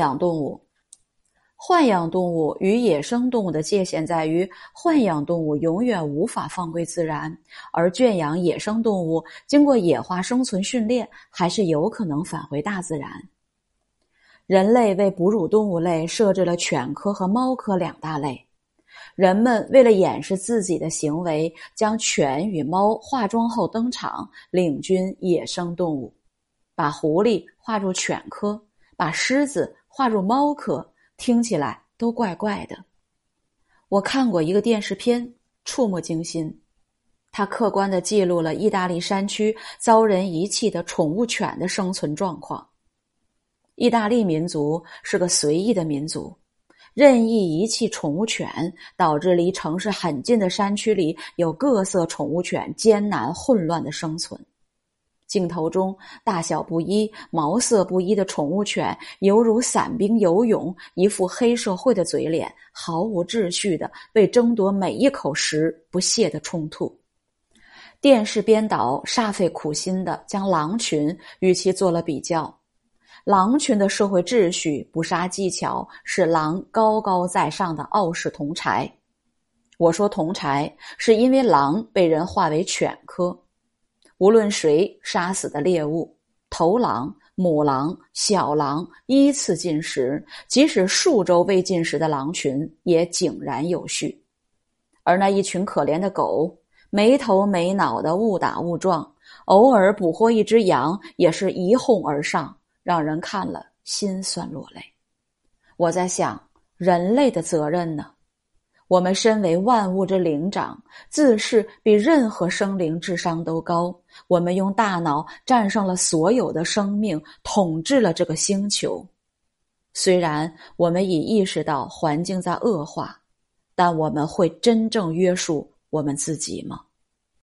养动物。豢养动物与野生动物的界限在于，豢养动物永远无法放归自然，而圈养野生动物经过野化生存训练，还是有可能返回大自然。人类为哺乳动物类设置了犬科和猫科两大类。人们为了掩饰自己的行为，将犬与猫化妆后登场，领军野生动物，把狐狸划入犬科，把狮子划入猫科。听起来都怪怪的。我看过一个电视片，触目惊心。它客观的记录了意大利山区遭人遗弃的宠物犬的生存状况。意大利民族是个随意的民族，任意遗弃宠物犬，导致离城市很近的山区里有各色宠物犬艰难混乱的生存。镜头中大小不一、毛色不一的宠物犬，犹如散兵游泳，一副黑社会的嘴脸，毫无秩序的为争夺每一口食不懈的冲突。电视编导煞费苦心的将狼群与其做了比较，狼群的社会秩序、捕杀技巧是狼高高在上的傲视同柴。我说同柴，是因为狼被人划为犬科。无论谁杀死的猎物，头狼、母狼、小狼依次进食，即使数周未进食的狼群也井然有序。而那一群可怜的狗，没头没脑的误打误撞，偶尔捕获一只羊，也是一哄而上，让人看了心酸落泪。我在想，人类的责任呢？我们身为万物之灵长，自是比任何生灵智商都高。我们用大脑战胜了所有的生命，统治了这个星球。虽然我们已意识到环境在恶化，但我们会真正约束我们自己吗？